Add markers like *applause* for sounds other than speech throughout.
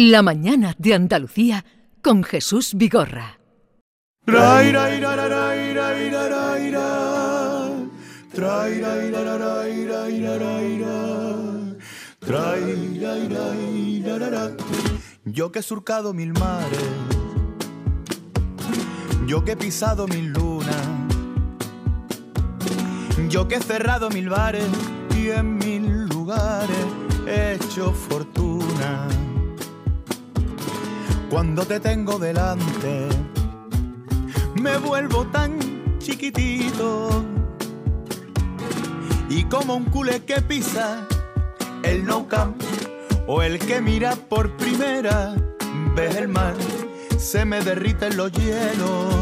La mañana de Andalucía con Jesús Vigorra. Yo que he surcado mil mares, yo que he pisado mil lunas, yo que he cerrado mil bares. Y en mil lugares he hecho fortuna. Cuando te tengo delante, me vuelvo tan chiquitito y como un culé que pisa el no camp o el que mira por primera vez el mar, se me derriten los hielos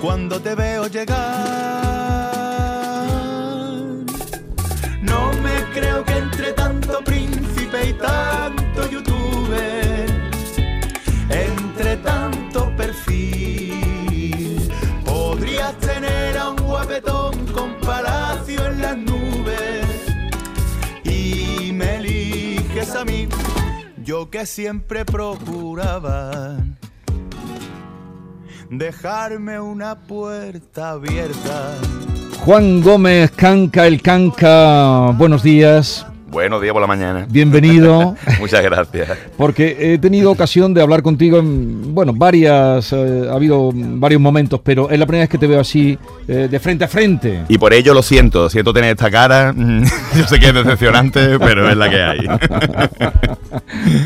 cuando te veo llegar. No me creo que entre tanto príncipe y tanto entre tanto perfil, podrías tener a un guapetón con palacio en las nubes y me eliges a mí, yo que siempre procuraba dejarme una puerta abierta. Juan Gómez Canca, el Canca, buenos días. Buenos días por la mañana. Bienvenido. *laughs* Muchas gracias. Porque he tenido ocasión de hablar contigo en, bueno, varias, eh, ha habido varios momentos, pero es la primera vez que te veo así, eh, de frente a frente. Y por ello lo siento, siento tener esta cara. *laughs* Yo sé que es decepcionante, pero es la que hay.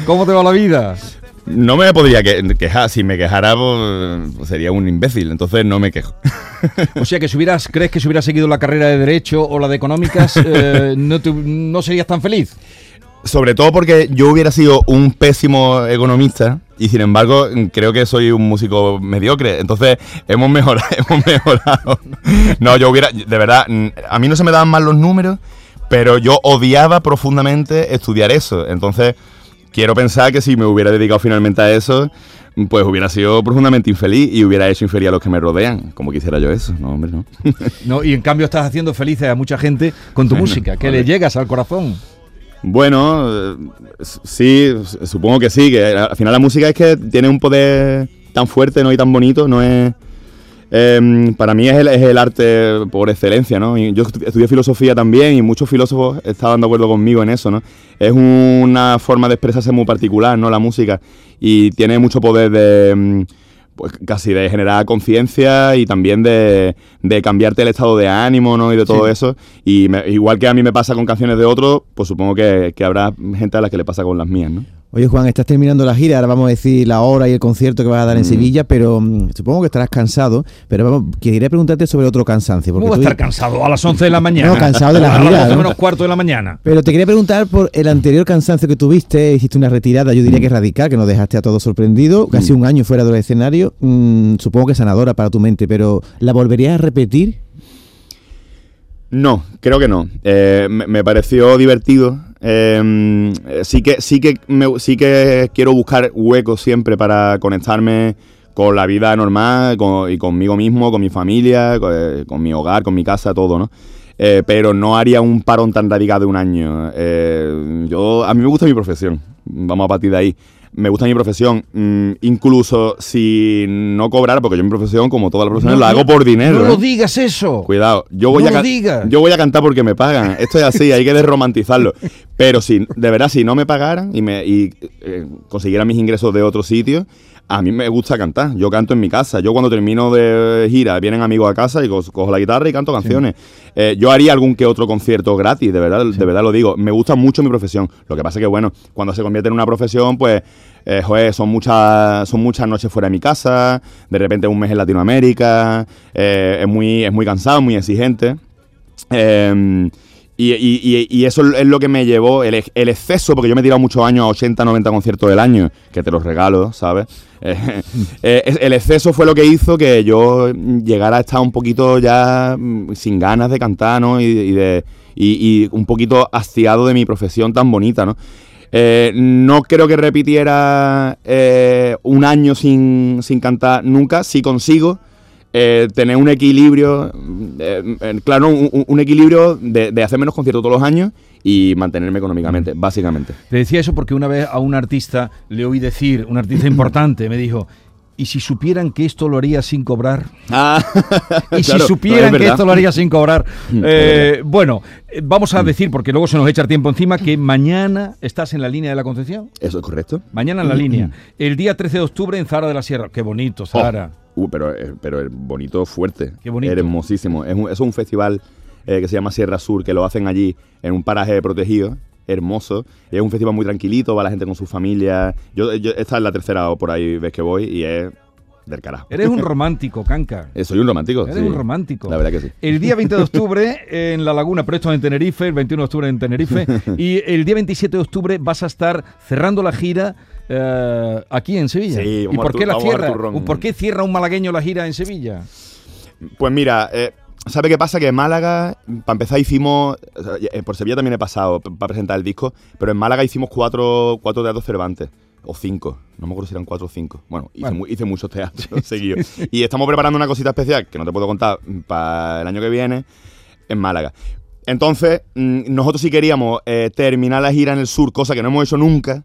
¿Cómo te va la vida? No me podría que- quejar, si me quejara pues, sería un imbécil, entonces no me quejo. *laughs* O sea que si hubieras, ¿crees que si hubieras seguido la carrera de Derecho o la de Económicas, *laughs* eh, no, te- no serías tan feliz? Sobre todo porque yo hubiera sido un pésimo economista y sin embargo creo que soy un músico mediocre. Entonces hemos mejorado, *laughs* hemos mejorado. No, yo hubiera, de verdad, a mí no se me daban mal los números, pero yo odiaba profundamente estudiar eso. Entonces quiero pensar que si me hubiera dedicado finalmente a eso, pues hubiera sido profundamente infeliz y hubiera hecho infeliz a los que me rodean. Como quisiera yo eso, no, hombre, no. *laughs* ¿no? Y en cambio estás haciendo felices a mucha gente con tu Bueno, *laughs* música, que vale. le llegas al corazón. Bueno, eh, sí, supongo que sí, que al final la música es que tiene un poder tan fuerte ¿no? y tan bonito, no es... em, para mí es el, es el arte por excelencia, ¿no? Yo estu- estudié filosofía también y muchos filósofos estaban de acuerdo conmigo en eso, ¿no? Es una forma de expresarse muy particular, ¿no? La música y tiene mucho poder de... em, pues casi de generar conciencia y también de, de cambiarte el estado de ánimo, ¿no? Y de todo Sí. eso. Y me- igual que a mí me pasa con canciones de otros, pues supongo que, que habrá gente a la que le pasa con las mías, ¿no? Oye Juan, estás terminando la gira, ahora vamos a decir la hora y el concierto que vas a dar en Sevilla, pero mm, supongo que estarás cansado, pero vamos, quería preguntarte sobre otro cansancio. ¿Cómo Porque a tú- estar cansado a las 11 de la *laughs* mañana? No, cansado de la A gira, las 12 ¿no? menos cuarto de la mañana. Pero te quería preguntar por el anterior cansancio que tuviste, hiciste una retirada, yo diría que radical, que nos dejaste a todos sorprendidos, casi un año fuera del escenario, mm, supongo que sanadora para tu mente, pero ¿la volverías a repetir? No, creo que no. Eh, me, me pareció divertido. Eh, sí que, sí que, me- sí que quiero buscar huecos siempre para conectarme con la vida normal y conmigo mismo, con mi familia, con, eh, con mi hogar, con mi casa, todo, ¿no? Eh, pero no haría un parón tan radical de un año. Eh, yo, a mí me gusta mi profesión. Vamos a partir de ahí. Me gusta mi profesión. Mm, incluso si no cobrara, porque yo mi profesión, como todas las profesiones, la hago por dinero. No ¿eh? lo digas eso. Cuidado, yo voy, No a digas. yo voy a cantar porque me pagan. Esto es así, hay que desromantizarlo. Pero si, de verdad, si no me pagaran y, me, y eh, consiguiera mis ingresos de otro sitio, a mí me gusta cantar. Yo canto en mi casa. Yo cuando termino de gira, vienen amigos a casa y co- cojo la guitarra y canto canciones. Eh, yo haría algún que otro concierto gratis, de verdad, de verdad lo digo. Me gusta mucho mi profesión. Lo que pasa que, bueno, cuando se convierte en una profesión, pues, eh, joder, son muchas, son muchas noches fuera de mi casa, de repente un mes en Latinoamérica, eh, es, muy, es muy cansado, muy exigente. Eh, y, y- eso es lo que me llevó, el, ex- el exceso, porque yo me he tirado muchos años a 80, 90 conciertos del año, que te los regalo, ¿sabes? *laughs* Eh, eh, el exceso fue lo que hizo que yo llegara a estar un poquito ya mm, sin ganas de cantar, ¿no? Y, y de, y, un poquito hastiado de mi profesión tan bonita, ¿no? Eh, no creo que repitiera un año sin, sin cantar nunca, si consigo eh, tener un equilibrio, eh, claro, un, equilibrio de, de hacer menos conciertos todos los años y mantenerme económicamente, básicamente. Te decía eso porque una vez a un artista le oí decir, un artista importante, me dijo, ¿y si supieran que esto lo haría sin cobrar? Ah, *laughs* Y si supieran es que esto lo haría sin cobrar. Mm, Eh, bueno, eh, vamos a decir, porque luego se nos echa el tiempo encima, que mañana estás en la línea de la Concepción. Eso es correcto. Mañana en la línea. El día 13 de octubre en Zara de la Sierra. Qué bonito, Oh, Zara. Uh, pero, eh, pero es bonito, fuerte. Qué bonito. Hermosísimo. Es un, es un festival eh, que se llama Sierra Sur, que lo hacen allí en un paraje protegido. Hermoso. Es un festival muy tranquilito, va la gente con su familia. Yo, yo- esta es la tercera o por ahí vez que voy y es del carajo. Eres un *laughs* romántico, Canca. Eh, soy un romántico. Eres sí. un romántico. La verdad que sí. El día 20 de *laughs* octubre en La Laguna, pero esto es en Tenerife, el 21 de octubre en Tenerife. *laughs* y el día 27 de octubre vas a estar cerrando la gira eh, aquí en Sevilla. Sí, ¿Y por qué la cierra? ¿Por qué cierra un malagueño la gira en Sevilla? Pues mira, eh, ¿sabe qué pasa? Que en Málaga, para empezar, hicimos. eh, Por Sevilla también he pasado para presentar el disco, pero en Málaga hicimos cuatro, cuatro teatros Cervantes. O cinco, no me acuerdo si eran cuatro o cinco. Bueno, hice, Bueno. mu- hice muchos teatros *laughs* seguidos. Y estamos preparando una cosita especial que no te puedo contar para el año que viene en Málaga. Entonces, mm, nosotros sí queríamos eh, terminar la gira en el sur, cosa que no hemos hecho nunca.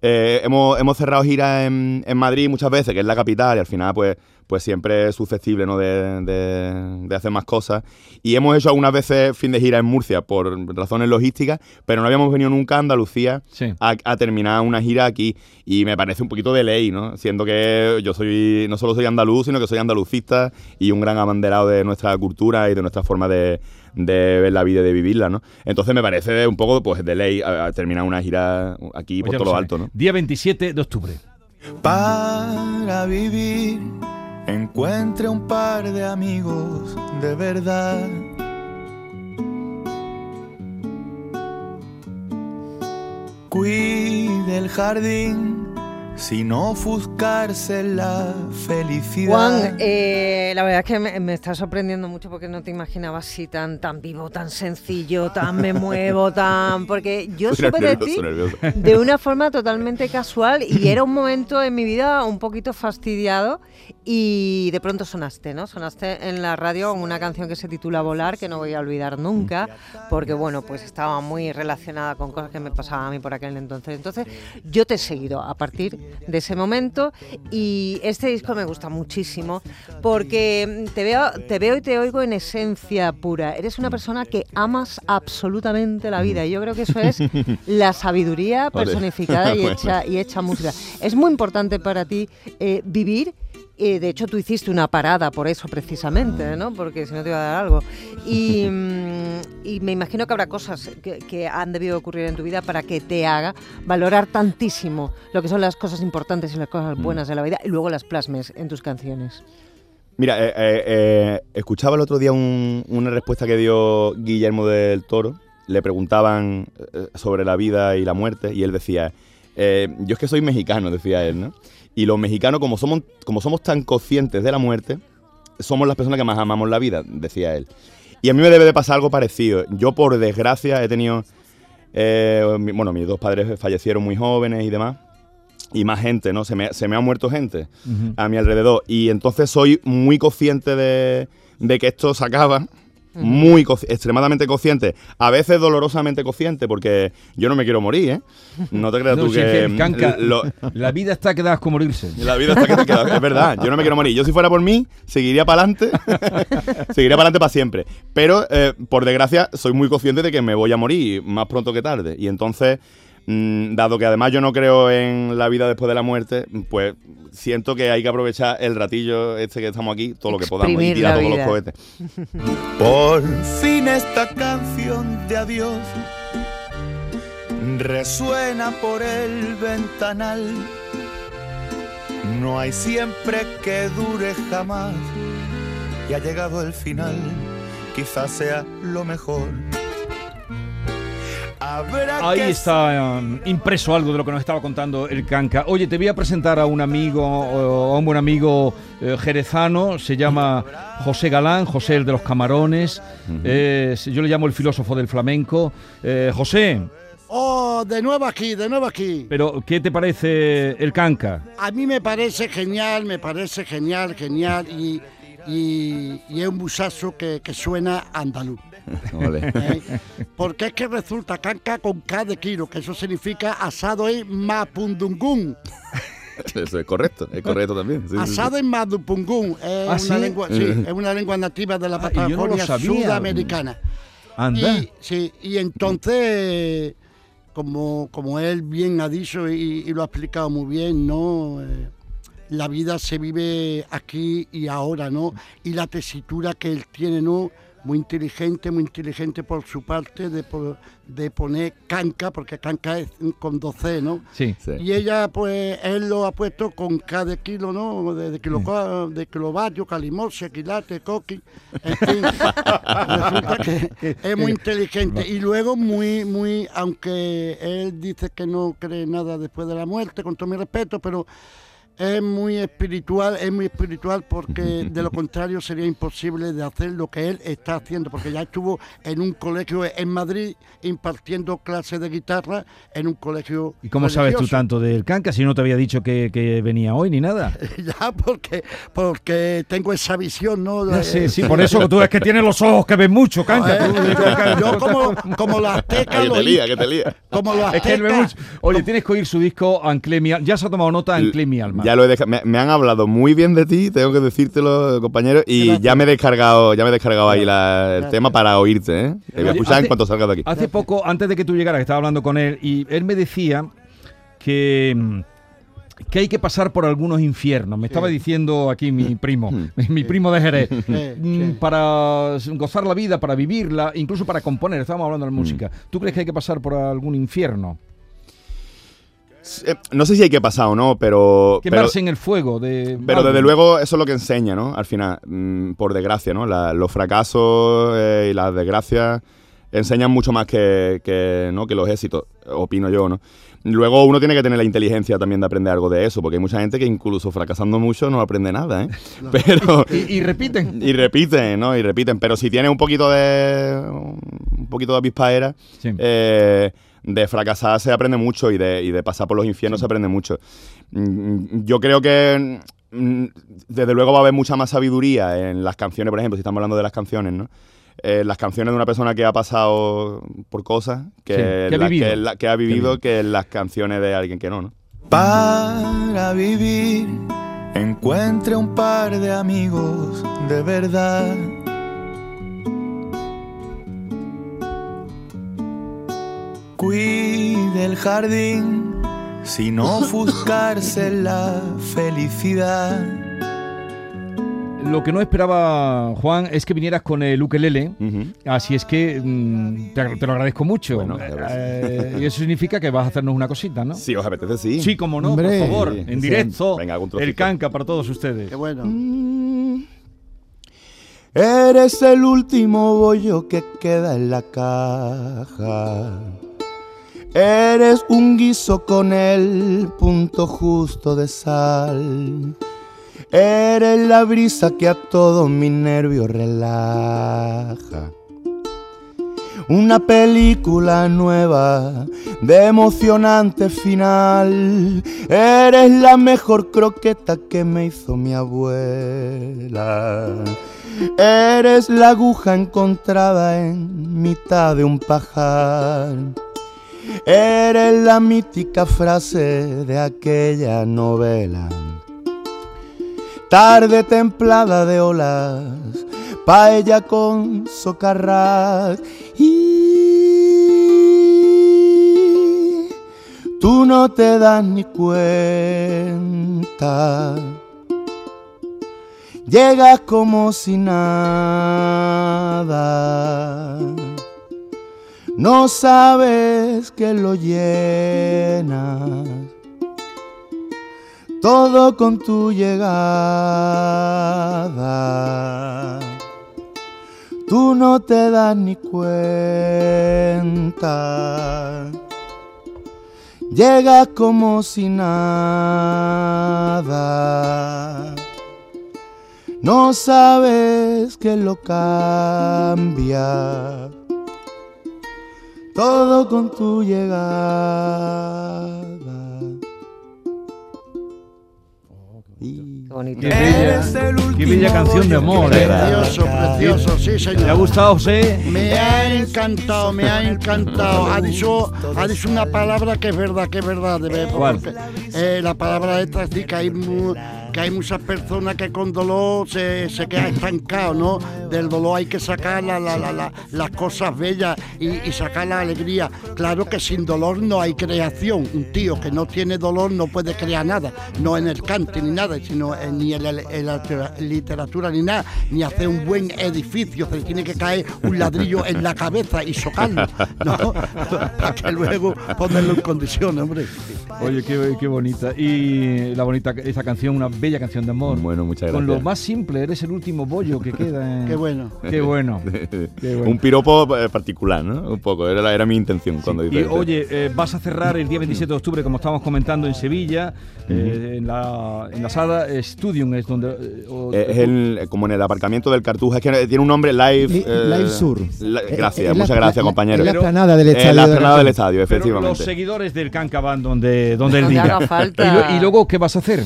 Eh, hemos, hemos cerrado giras en, en Madrid muchas veces, que es la capital, y al final, pues, pues siempre es susceptible ¿no? de, de- de hacer más cosas. Y hemos hecho algunas veces fin de gira en Murcia por razones logísticas, pero no habíamos venido nunca a Andalucía Sí. a, a terminar una gira aquí. Y me parece un poquito de ley, ¿no? Siendo que yo soy, no solo soy andaluz, sino que soy andalucista y un gran abanderado de nuestra cultura y de nuestra forma de, de ver la vida y de vivirla, ¿no? Entonces me parece un poco pues de ley a- a terminar una gira aquí Pues por todo lo alto, ¿no? Día 27 de octubre. Para vivir encuentre un par de amigos de verdad. Cuide el jardín sin ofuscarse la felicidad. Juan, eh, la verdad es que me, me está sorprendiendo mucho porque no te imaginaba así tan, tan vivo, tan sencillo, tan me muevo, *laughs* tan... Porque yo supe de ti nervioso. de una forma totalmente casual y era un momento en mi vida un poquito fastidiado y de pronto sonaste, ¿no? Sonaste en la radio con una canción que se titula Volar, que no voy a olvidar nunca, porque bueno, pues estaba muy relacionada con cosas que me pasaban a mí por aquel entonces. Entonces, yo te he seguido a partir de ese momento y este disco me gusta muchísimo porque te veo, te veo y te oigo en esencia pura. Eres una persona que amas absolutamente la vida y yo creo que eso es *laughs* la sabiduría personificada y *laughs* Bueno. hecha, y hecha música. Es muy importante para ti eh, vivir. Eh, de hecho, tú hiciste una parada por eso precisamente, ¿no? Porque si no te iba a dar algo. Y, mm, y me imagino que habrá cosas que, que han debido ocurrir en tu vida para que te haga valorar tantísimo lo que son las cosas importantes y las cosas buenas de la vida y luego las plasmes en tus canciones. Mira, eh, eh, eh, escuchaba el otro día un- una respuesta que dio Guillermo del Toro. Le preguntaban sobre la vida y la muerte y él decía, eh, yo es que soy mexicano, decía él, ¿no? Y los mexicanos, como somos, como somos tan conscientes de la muerte, somos las personas que más amamos la vida, decía él. Y a mí me debe de pasar algo parecido. Yo, por desgracia, he tenido... eh, bueno, mis dos padres fallecieron muy jóvenes y demás. Y más gente, ¿no? Se me, se me ha muerto gente a mi alrededor. Y entonces soy muy consciente de, de que esto se acaba. Muy extremadamente consciente, a veces dolorosamente consciente, porque yo no me quiero morir, ¿eh? No te creas *laughs* No, tú si es que. Canca, lo- la vida está que das con morirse. la vida está que te queda, es verdad. Yo no me quiero morir. Yo si fuera por mí, seguiría para adelante. *laughs* seguiría para adelante para siempre. Pero, eh, por desgracia, soy muy consciente de que me voy a morir más pronto que tarde. Y entonces, mm, dado que además yo no creo en la vida después de la muerte, pues siento que hay que aprovechar el ratillo este que estamos aquí, todo lo que podamos, y tirar todos vida. los cohetes. *laughs* Por fin esta canción de adiós resuena por el ventanal. No hay siempre que dure jamás y ha llegado el final, quizás sea lo mejor. Habrá Ahí que está um, impreso algo de lo que nos estaba contando el Canca. Oye, te voy a presentar a un amigo, a un buen amigo eh, jerezano, se llama José Galán, José el de los camarones, Es- yo le llamo el filósofo del flamenco. Eh, José, Oh, de nuevo aquí, de nuevo aquí. pero ¿qué te parece el Canca? A mí me parece genial, me parece genial, genial. Y, y, y es un busazo que, que suena andaluz. *laughs* *laughs* ¿eh? Porque es que resulta canca con K de kilo, que eso significa asado en Mapundungún. *laughs* Eso es correcto, es correcto también. sí, sí, sí. Asado en Mapundungún es, ¿Ah, una sí? lengua, sí, es una lengua nativa de la Ah, no Patagonia sudamericana. Anda. Y, sí, y entonces, como, como él bien ha dicho y, y lo ha explicado muy bien, ¿no? Eh, la vida se vive aquí y ahora, ¿no? Y la tesitura que él tiene, ¿no? Muy inteligente, muy inteligente por su parte de, de poner canca, porque canca es con 12, ¿no? Sí. Sí. Y ella, pues, él lo ha puesto con K de kilo, ¿no? De, de, kilo, de kilovatio, calimorcia, quilate, coqui, en fin. *laughs* Resulta que es muy inteligente. Y luego muy, muy, aunque él dice que no cree nada después de la muerte, con todo mi respeto, pero es muy espiritual, es muy espiritual porque *laughs* de lo contrario sería imposible de hacer lo que él está haciendo, porque ya estuvo en un colegio en Madrid impartiendo clases de guitarra en un colegio. ¿Y cómo sabes tú tanto del canca si no te había dicho que, que venía hoy ni nada? *laughs* Ya, porque, porque tengo esa visión, ¿no? Ya sé, sí, por *laughs* eso que tú es que tienes los ojos que ven mucho, canca. eh, tú, yo, yo como, como los aztecas, que lo te lía, que te lía. como los Es que él ve aztecas, mucho. Oye, tienes que oír su disco Anclé mi alma. Ya se ha tomado nota Anclé mi alma. Ya lo he dejado. Me, me han hablado muy bien de ti, tengo que decírtelo, compañero. Y Gracias. ya me he descargado, ya me he descargado ahí la- el Gracias. tema para oírte, ¿eh? Te voy a escuchar en hace- cuanto salga de aquí. Hace poco, antes de que tú llegaras, estaba hablando con él, y él me decía que, mm, que hay que pasar por algunos infiernos. Me estaba diciendo aquí mi *laughs* primo, *laughs* mi primo de Jerez. Sí, Mm. Para gozar la vida, para vivirla, incluso para componer. Estábamos hablando de música. ¿Tú crees que hay que pasar por algún infierno? Eh, No sé si hay que pasar o no, pero. pero- Quemarse en el fuego de. Pero algo. desde luego eso es lo que enseña, ¿no? Al final, mm, por desgracia, ¿no? La- los fracasos eh, y las desgracias enseñan mucho más que, que, ¿no? que los éxitos, opino yo, ¿no? Luego uno tiene que tener la inteligencia también de aprender algo de eso, porque hay mucha gente que incluso fracasando mucho no aprende nada, ¿eh? *laughs* Pero... *laughs* Y, y repiten. Y repiten, ¿no? Y repiten. Pero si tienes un poquito de. un poquito de avispaera, Sí. eh, de fracasar se aprende mucho y de, y de pasar por los infiernos se aprende mucho. Mm, Yo creo que. mm, Desde luego va a haber mucha más sabiduría en las canciones, por ejemplo, si estamos hablando de las canciones, ¿no? Eh, las canciones de una persona que ha pasado por cosas, que, Sí, que ha la- vivido. que la- que ha vivido. que las canciones de alguien que no, ¿no? Para vivir, encuentre un par de amigos de verdad. Cuide el jardín sin *laughs* ofuscarse la felicidad. Lo que no esperaba, Juan, es que vinieras con el ukelele. Así es que mm, te, te lo agradezco mucho. Bueno, ves. Eh, y eso significa que vas a hacernos una cosita, ¿no? Si os apetece, sí. Sí, como no, Hombre. por favor. Sí, en sí. directo. Venga, el canca para todos ustedes. Qué bueno. Mm. Eres el último bollo que queda en la caja. Eres un guiso con el punto justo de sal. Eres la brisa que a todos mis nervios relaja. Una película nueva de emocionante final. Eres la mejor croqueta que me hizo mi abuela. Eres la aguja encontrada en mitad de un pajar. Eres la mítica frase de aquella novela. Tarde templada de olas, paella con socarrat. Y tú no te das ni cuenta. Llegas como si nada. No sabes que lo llenas todo con tu llegada. Tú no te das ni cuenta. Llegas como si nada. No sabes que lo cambia. Todo con tu llegada. Y- bonito. Qué bella, qué bella canción de amor. ¿eh? Precioso, precioso, sí, ¿Te ha señor. gustado, José? Me ha encantado, me ha encantado. Ha dicho, ha dicho una palabra que es verdad, que es verdad. de ¿Cuál? porque, eh, la palabra esta sí que hay, mu- que hay muchas personas que con dolor se, se quedan estancados, ¿no? Del dolor hay que sacar la- la- la- la- las cosas bellas y, sacar la alegría. Claro que sin dolor no hay creación. Un tío que no tiene dolor no puede crear nada, no en el cante ni nada, sino en- ni en la, literatura ni nada, ni hacer un buen edificio. Se tiene que caer un ladrillo en la cabeza y socarlo, ¿no? *laughs* Para que luego ponerlo en condiciones, hombre. Oye, qué, qué bonita. Y la bonita, esta canción, una bella canción de amor. Bueno, muchas Con lo gracias. más simple, eres el último bollo que queda. en- Qué bueno. Qué bueno. *laughs* Qué bueno. Un piropo eh, particular, ¿no? Un poco, era, era mi intención cuando Y hice este. oye, eh, vas a cerrar el día 27 de octubre, como estábamos comentando, en Sevilla, eh, en, la, en la sala Studium, es donde... eh, o- Eh, es el, como en el aparcamiento del Cartuja, es que tiene un nombre live. Li- eh, Live Sur. la- gracias, eh, muchas la- gracias, la- compañero. en la Pero- explanada del Eh, estadio. la de explanada del estadio, pero efectivamente. los seguidores del Canca van donde, donde él Donde diga. haga falta. *laughs* Y, lo- y luego, ¿qué vas a hacer?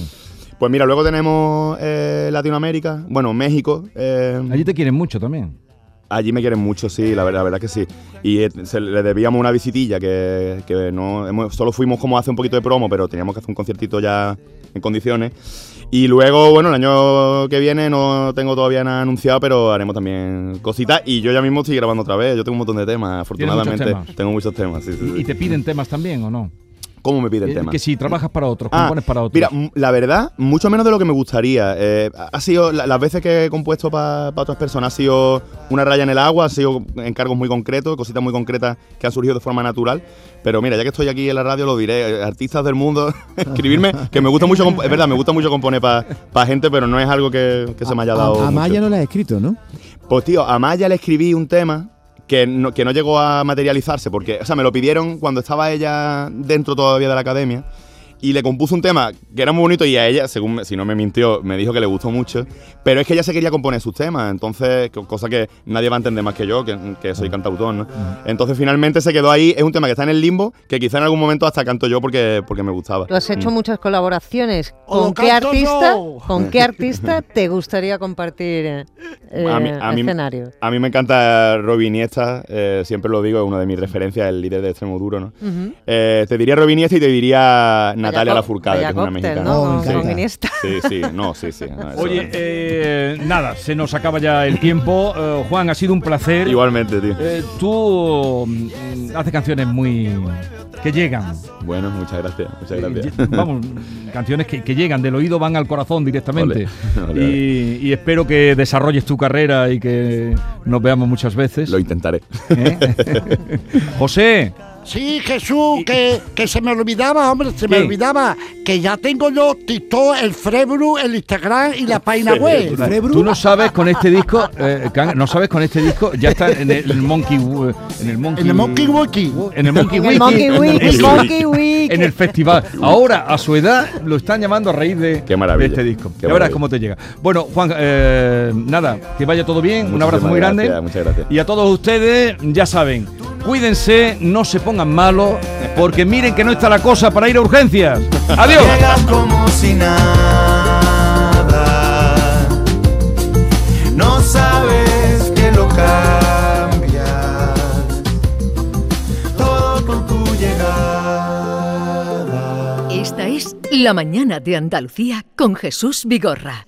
Pues mira, luego tenemos eh, Latinoamérica, bueno, México. eh, Allí te quieren mucho también. Allí me quieren mucho, sí, la verdad, la verdad que sí. Y eh, se le debíamos una visitilla que, que no hemos- solo fuimos como hace un poquito de promo, pero teníamos que hacer un conciertito ya en condiciones. Y luego, bueno, el año que viene no tengo todavía nada anunciado, pero haremos también cositas. Y yo ya mismo estoy grabando otra vez. Yo tengo un montón de temas, afortunadamente. temas? Tengo muchos temas, sí, sí, sí. ¿Y te piden temas también o no? ¿Cómo me piden Eh, temas? Que si trabajas para otros, Ah, compones para otros. Mira, la verdad, mucho menos de lo que me gustaría. Eh, ha sido, la- las veces que he compuesto para otras personas, ha sido una raya en el agua, ha sido encargos muy concretos, cositas muy concretas que han surgido de forma natural. Pero mira, ya que estoy aquí en la radio, lo diré, eh, artistas del mundo, *laughs* escribirme, que me gusta mucho, es verdad, me gusta mucho componer para gente, pero no es algo que, que se me haya dado. A, a Maya mucho. no la has escrito, ¿no? Pues tío, a Maya le escribí un tema que no, que no llegó a materializarse, porque, o sea, me lo pidieron cuando estaba ella dentro todavía de la academia. Y le compuso un tema que era muy bonito y a ella, según me- si no me mintió, me dijo que le gustó mucho. Pero es que ella se quería componer sus temas, entonces, co- cosa que nadie va a entender más que yo, que, que soy cantautor, ¿no? Entonces finalmente se quedó ahí. Es un tema que está en el limbo, que quizá en algún momento hasta canto yo porque, porque me gustaba. Tú has hecho Mm. muchas colaboraciones. ¿Con qué artista? yo. *laughs* ¿Con qué artista te gustaría compartir eh, A mí- a mí- escenario? A mí me encanta Robin Iniesta, eh, siempre lo digo, es una de mis referencias, el líder de Extremo Duro, ¿no? Ujú. Eh, te diría Robin Iniesta y te diría Natalia Lafourcade, que es una mexicana. ¿no? Oh. Iniesta. Sí, sí, no, sí, sí. *laughs* no, Oye, eh, nada, se nos acaba ya el tiempo. Eh, Juan, ha sido un placer. Igualmente, tío. Eh, tú mm, haces canciones muy... que llegan. Bueno, muchas gracias, muchas gracias. Vamos, canciones que, que llegan, del oído van al corazón directamente. *laughs* Ole, ole, y, y espero que desarrolles tu carrera y que nos veamos muchas veces. Lo intentaré. ¿Eh? *laughs* José, Sí, Jesús, que, que se me olvidaba, hombre, se me ¿Qué? olvidaba que ya tengo yo TikTok, el Frebru, el Instagram y la página web. Tú no sabes con este disco, eh, no sabes con este disco, ya está en el Monkey, en el Monkey, En el Monkey Wiki. en el Monkey Wiki, Monkey Week, en, el Monkey Week. en el festival. Ahora, a su edad, lo están llamando a raíz de, Qué maravilla, de este disco. qué ya verás maravilla. cómo te llega. Bueno, Juan, eh, nada, que vaya todo bien, un abrazo muy grande. gracias, muchas gracias. Y a todos ustedes, ya saben, cuídense, no se pongan malos, porque miren que no está la cosa para ir a urgencias. Adiós. Llegas como si nada. No sabes que lo cambias. Todo con tu llegada. Esta es La Mañana de Andalucía con Jesús Vigorra.